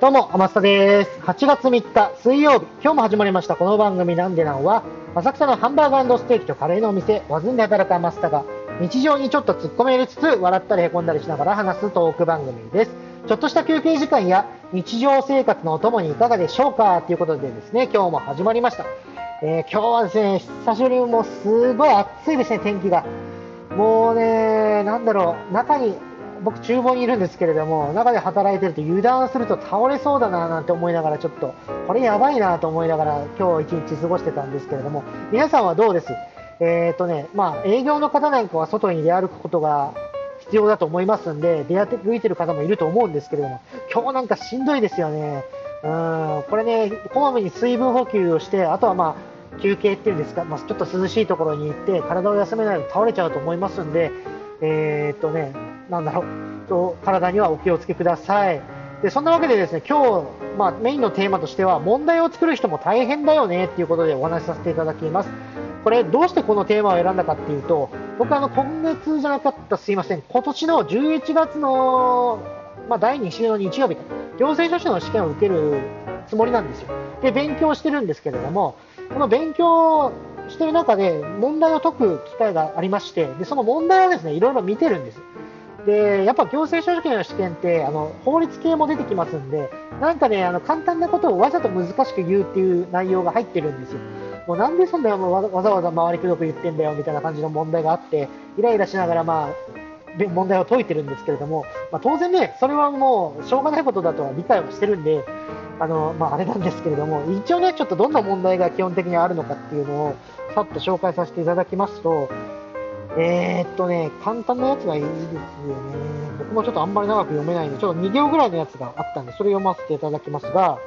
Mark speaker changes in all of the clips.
Speaker 1: どうも、天下です。8月3日水曜日、今日も始まりましたこの番組なんでなんは、浅草のハンバーガーステーキとカレーのお店、ワズンで働く天下が、日常にちょっと突っ込めつつ、笑ったり凹んだりしながら話すトーク番組です。ちょっとした休憩時間や日常生活のお供にいかがでしょうかということでですね、今日も始まりました。えー、今日はですね、久しぶりにもうすごい暑いですね、天気が。もうね、なんだろう、中に僕、厨房にいるんですけれども、中で働いてると油断すると倒れそうだななんて思いながら、ちょっと、これやばいなと思いながら、今日一日過ごしてたんですけれども、皆さんはどうです？え、ー、とね、まあ、営業の方なんかは外に出歩くことが必要だと思いますんで、出歩いてる方もいると思うんですけれども、今日なんかしんどいですよね。うん、これね、こまめに水分補給をして、あとはまあ、休憩っていうんですか、まあ、ちょっと涼しいところに行って、体を休めないと倒れちゃうと思いますんで、えー、っとね、なんだろう、と体にはお気をつけください。でそんなわけでですね今日、まあ、メインのテーマとしては問題を作る人も大変だよねっていうことでお話しさせていただきます。これどうしてこのテーマを選んだかっていうと僕あの今月じゃなかったすいません今年の11月の、まあ、第2週の日曜日行政書士の試験を受けるつもりなんですよで勉強してるんですけれどもこの勉強してる中で問題を解く機会がありましてでその問題をですねいろいろ見てるんですでやっぱ行政書士の試験ってあの法律系も出てきますんでなんかねあの簡単なことをわざと難しく言うっていう内容が入ってるんですよ。もうなんでそんなわざわざ回りくどく言ってんだよみたいな感じの問題があってイライラしながらまあ問題を解いてるんですけれども、まあ、当然ね、それはもうしょうがないことだとは理解はしてるんで、あのまあ、あれなんですけれども、一応ね、ちょっとどんな問題が基本的にあるのかっていうのをさっと紹介させていただきますと、えー、っとね、簡単なやつがいいですよね。僕もちょっとあんまり長く読めないので、ちょっと2行ぐらいのやつがあったんで、それ読ませていただきますが、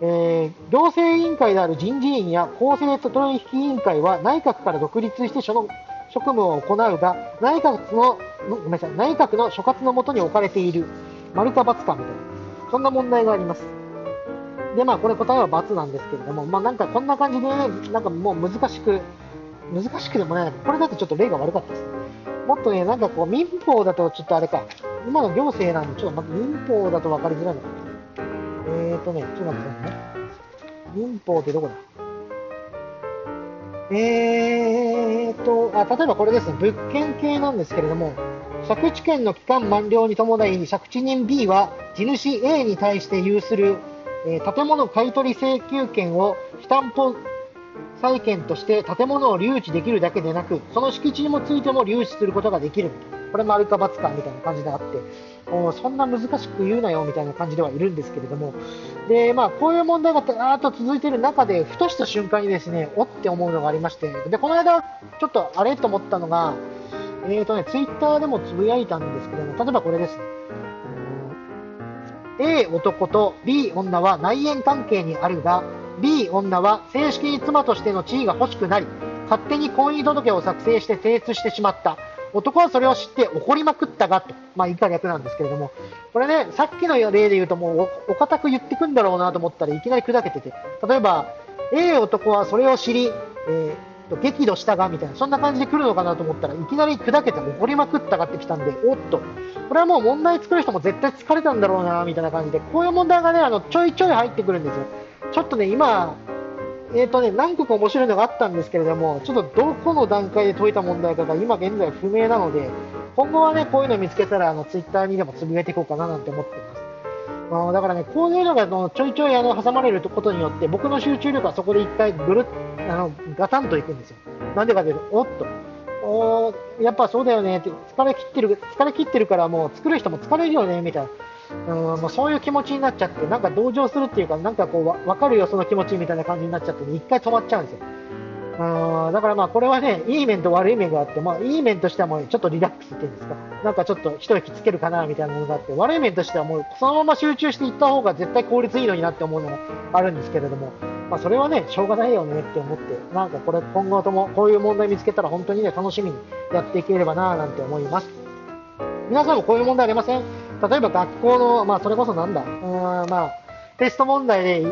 Speaker 1: えー、行政委員会である人事院や公正取引委員会は内閣から独立してその職務を行うが、内閣の、ごめんなさい、内閣の所轄のもとに置かれている、丸か×かみたいな、そんな問題があります。で、まあ、これ答えは×なんですけれども、まあ、なんかこんな感じで、ね、なんかもう難しく、難しくでもない、これだとちょっと例が悪かったです。もっとね、なんかこう、民法だとちょっとあれか、今の行政なんで、ちょっとま民法だと分かりづらいのかな。えーとね、ちょっと待ってくださいね。民法ってどこだ？えーとあ、例えばこれですね、物件系なんですけれども、借地権の期間満了に伴い、借地人 B は地主 A に対して有する、えー、建物買取請求権を非担保債権として建物を留置できるだけでなく、その敷地にもついても留置することができる。これもあるか×かみたいな感じであって、もうそんな難しく言うなよみたいな感じではいるんですけれども、でまあ、こういう問題がーっと続いている中で、ふとした瞬間にですねおって思うのがありまして、でこの間、ちょっとあれと思ったのが、えーとね、ツイッターでもつぶやいたんですけども、例えばこれです。A 男と B 女は内縁関係にあるが、B 女は正式に妻としての地位が欲しくなり、勝手に婚姻届を作成して提出してしまった。男はそれを知って怒りまくったがと、まあ、以下略なんですけれども、これね、さっきの例で言うと、もうお堅く言ってくんだろうなと思ったらいきなり砕けてて、例えば、A 男はそれを知り、えー、と激怒したがみたいな、そんな感じで来るのかなと思ったらいきなり砕けて怒りまくったがってきたんで、おっと、これはもう問題作る人も絶対疲れたんだろうなみたいな感じで、こういう問題がね、あのちょいちょい入ってくるんですよ。ちょっとね、今、えーとね、何個か面白いのがあったんですけれども、ちょっとどこの段階で解いた問題かが今現在不明なので、今後はね、こういうの見つけたら、あの、ツイッターにでもつぶやいていこうかななんて思ってます。あだからね、こういうのがのちょいちょいあの挟まれることによって、僕の集中力はそこで一回ぐる、あの、ガタンといくんですよ。なんでかというと、おっと、おやっぱそうだよねって、疲れ切ってる、疲れ切ってるからもう作る人も疲れるよね、みたいな。うんもうそういう気持ちになっちゃって、なんか同情するっていうか、なんかこう、分かるよ、その気持ちみたいな感じになっちゃって、一回止まっちゃうんですよ。うんだからまあこれはね、いい面と悪い面があって、まあ、いい面としてはもうちょっとリラックスっていうんですか、なんかちょっと一息つけるかなみたいなものがあって、悪い面としてはもうそのまま集中していった方が絶対効率いいのになって思うのもあるんですけれども、まあ、それはね、しょうがないよねって思って、なんかこれ今後ともこういう問題見つけたら本当にね、楽しみにやっていければななんて思います。皆さんもこういう問題ありません？例えば学校の、まあ、それこそなんだ、うん、まあ、テスト問題で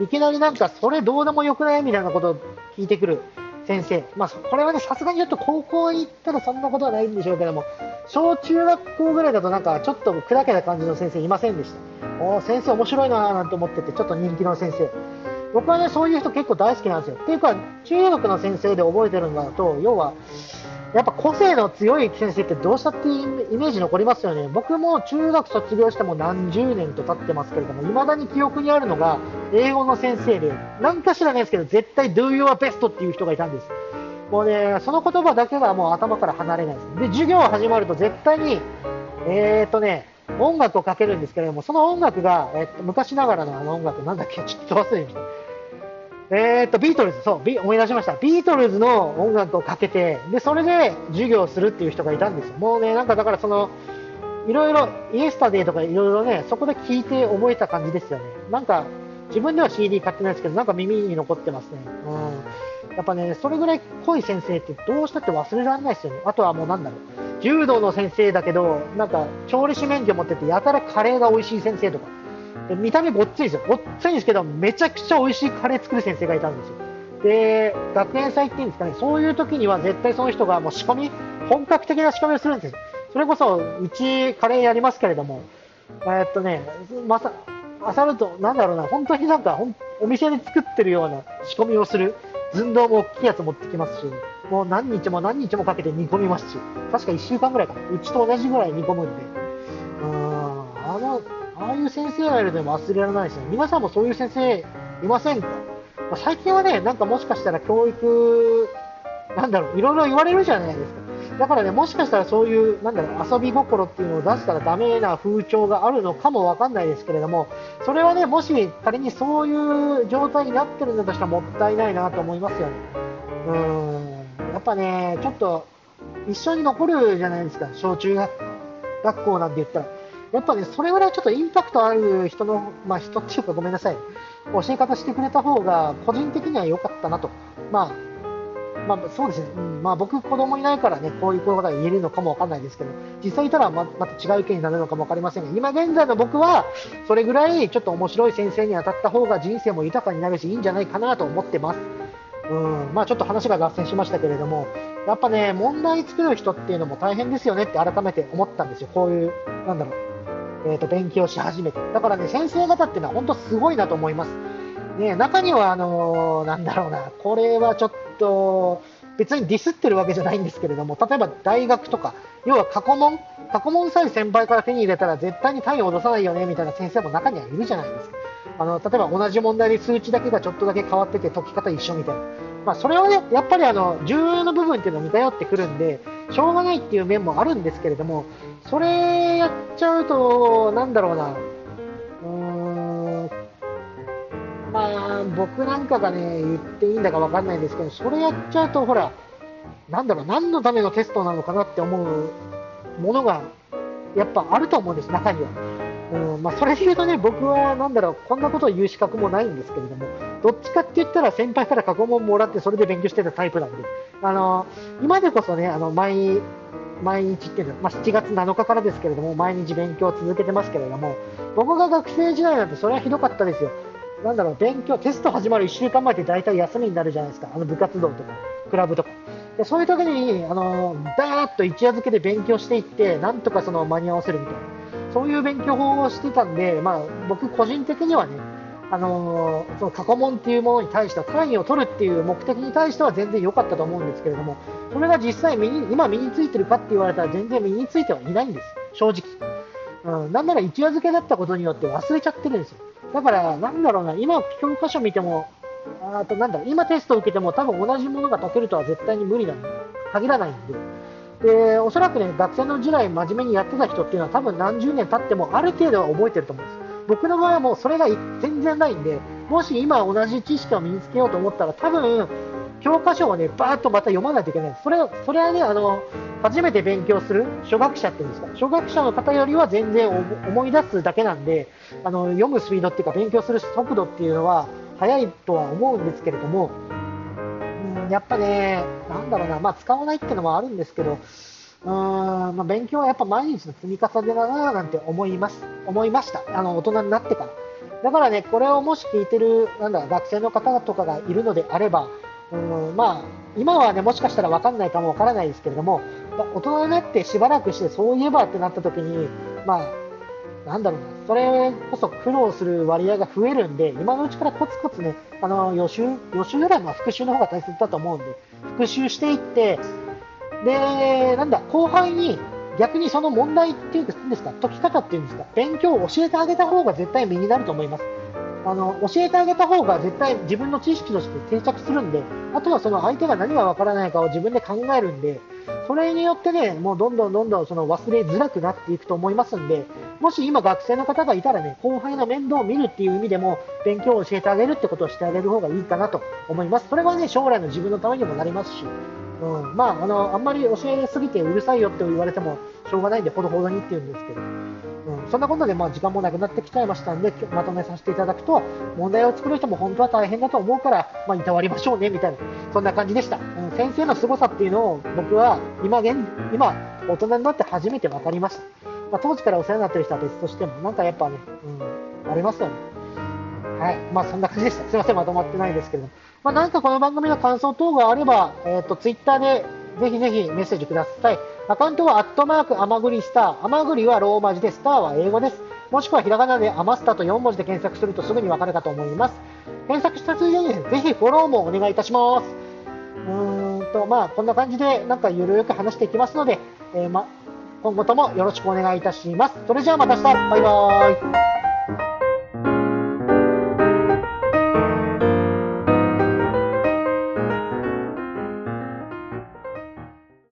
Speaker 1: いきなりなんか、それどうでもよくないみたいなことを聞いてくる先生。まあ、これはね、さすがにちょっと高校に行ったらそんなことはないんでしょうけども、小中学校ぐらいだとなんか、ちょっと砕けた感じの先生いませんでした。お先生面白いなーなんて思ってて、ちょっと人気の先生。僕はね、そういう人結構大好きなんですよ。っていうか、中学の先生で覚えてるんだと、要は、やっぱ個性の強い先生ってどうしたってイメージ残りますよね。僕も中学卒業しても何十年と経ってますけれども、未だに記憶にあるのが英語の先生で、何か知らないですけど、絶対 do your best っていう人がいたんです。もうね、その言葉だけがもう頭から離れないです。で、授業始まると絶対に、えーとね、音楽をかけるんですけれども、その音楽が、えっと、昔ながらのあの音楽、なんだっけ、ちょっと忘れました。えー、っと、ビートルズ、そう、ビ思い出しました。ビートルズの音楽をかけて、で、それで授業をするっていう人がいたんですよ。もうね、なんかだからその、いろいろ、イエスタデーとかいろいろね、そこで聞いて覚えた感じですよね。なんか、自分では CD 買ってないですけど、なんか耳に残ってますね。うん。やっぱね、それぐらい濃い先生ってどうしたって忘れられないですよね。あとはもうなんだろう。柔道の先生だけど、なんか、調理師免許持ってて、やたらカレーが美味しい先生とか。見た目ごっついですよ。ごっついんですけど、めちゃくちゃ美味しいカレー作る先生がいたんですよ。で、学園祭っていうんですかね、そういう時には絶対その人がもう仕込み、本格的な仕込みをするんですよ。それこそ、うちカレーやりますけれども、えー、っとね、まさ、あさると、なんだろうな、本当になんか、お店で作ってるような仕込みをする。寸胴も大きいやつ持ってきますし、もう何日も何日もかけて煮込みますし、確か1週間ぐらいかな。うちと同じぐらい煮込むんで。うん、あの、ああいう先生がいるのも忘れられないですよ。皆さんもそういう先生いませんか、まあ、最近はね、なんかもしかしたら教育、なんだろう、いろいろ言われるじゃないですか。だからね、もしかしたらそういう、なんだろう、遊び心っていうのを出したらダメな風潮があるのかもわかんないですけれども、それはね、もし仮にそういう状態になってるんだとしたらもったいないなと思いますよね。うん。やっぱね、ちょっと、一緒に残るじゃないですか、小中学校なんて言ったら。やっぱね、それぐらいちょっとインパクトある人の、まあ人っていうかごめんなさい、教え方してくれた方が個人的には良かったなと。まあ、まあ、そうですね、うん、まあ僕子供いないからね、こういうことが言えるのかもわかんないですけど、実際いたらままた違う意見になるのかもわかりませんが、今現在の僕は、それぐらいちょっと面白い先生に当たった方が人生も豊かになるし、いいんじゃないかなと思ってます。うん、まあちょっと話が脱線しましたけれども、やっぱね、問題作る人っていうのも大変ですよねって改めて思ったんですよ。こういう、なんだろう、えー、と勉強し始めて。だからね、先生方っていうのは本当すごいなと思います。ね、中には、あのー、なんだろうな、これはちょっと、別にディスってるわけじゃないんですけれども、例えば大学とか、要は過去問、過去問さえ先輩から手に入れたら絶対に単位を落とさないよねみたいな先生も中にはいるじゃないですか。あの例えば同じ問題で数値だけがちょっとだけ変わってて解き方一緒みたいな。まあ、それはね、やっぱりあの重要な部分っていうのは似通ってくるんで、しょうがないっていう面もあるんですけれども、それやっちゃうと、なんだろうな、うーん、まあ、僕なんかがね、言っていいんだかわかんないんですけど、それやっちゃうと、ほら、なんだろう、何のためのテストなのかなって思うものが、やっぱあると思うんです、中には。うん。まあ、それで言うとね、僕はなんだろう、こんなことを言う資格もないんですけれども、どっちかって言ったら先輩から過去問もらってそれで勉強してたタイプなんで、あの今でこそね、あの毎毎日っていうのは、まあ、7月7日からですけれども、毎日勉強を続けてますけれども、僕が学生時代なんてそれはひどかったですよ。なんだろう、勉強、テスト始まる1週間前って大体休みになるじゃないですか、あの部活動とか、クラブとか。でそういう時に、あのダーッと一夜漬けで勉強していって、なんとかその間に合わせるみたいな。そういう勉強法をしてたんで、まあ、僕個人的にはね、あのー、その過去問っていうものに対しては単位を取るっていう目的に対しては全然良かったと思うんですけれども、それが実際身に、今身についてるかって言われたら全然身についてはいないんです、正直。うん、なんなら一夜漬けだったことによって忘れちゃってるんですよ。だから、なんだろうな、今教科書見ても、あとなんだ、今テストを受けても多分同じものが解けるとは絶対に無理なんで、限らないんで。で、おそらくね、学生の時代真面目にやってた人っていうのは多分何十年経ってもある程度は覚えてると思うんです。僕の場合はもうそれが全然ないんで、もし今同じ知識を身につけようと思ったら多分、教科書をね、バーッとまた読まないといけない。それそれはね、あの、初めて勉強する初学者っていうんですか、初学者の方よりは全然思い出すだけなんで、あの、読むスピードっていうか勉強する速度っていうのは速いとは思うんですけれどもん、やっぱね、なんだろうな、まあ、使わないっていうのもあるんですけど、うん、まあ、勉強はやっぱ毎日の積み重ねだななんて思います、思いました。あの、大人になってから。だからね、これをもし聞いてる、なんだ、学生の方とかがいるのであれば、うん、まあ、今はね、もしかしたらわかんないかもわからないですけれども、大人になってしばらくして、そういえばってなった時に、まあ、なんだろうな、それこそ苦労する割合が増えるんで、今のうちからコツコツね、あの予習、予習よりは復習の方が大切だと思うんで、復習していって、で、なんだ、後輩に逆にその問題っていうか、んですか、解き方っていうんですか、勉強を教えてあげた方が絶対身になると思います。あの教えてあげた方が絶対自分の知識として定着するんで、あとはその相手が何がわからないかを自分で考えるんで、それによってね、もうどんどんどんどんその忘れづらくなっていくと思いますんで、もし今学生の方がいたらね、後輩の面倒を見るっていう意味でも、勉強を教えてあげるってことをしてあげる方がいいかなと思います。それはね、将来の自分のためにもなりますし、うん、まあ、あの、あんまり教えすぎてうるさいよって言われてもしょうがないんで、ほどほどにって言うんですけど、うん、そんなことで、まあ、時間もなくなってきちゃいましたんで、まとめさせていただくと、問題を作る人も本当は大変だと思うから、まあ、いたわりましょうね、みたいな、そんな感じでした。うん、先生の凄さっていうのを、僕は今現、今、大人になって初めて分かりました。まあ、当時からお世話になってる人は別としても、なんかやっぱね、うん、ありますよね。はい。まあ、そんな感じでした。すいません、まとまってないですけど。まあ、なんかこの番組の感想等があれば、えっ、ー、と、ツイッターでぜひぜひメッセージください。アカウントはアットマークアマグリスター。アマグリはローマ字で、スターは英語です。もしくはひらがなでアマスタと4文字で検索するとすぐにわかるかと思います。検索したついでにぜひフォローもお願いいたします。うーんと、まあ、こんな感じでなんかゆるく話していきますので、えー、ま、今後ともよろしくお願いいたします。それじゃあまた明日バイバーイ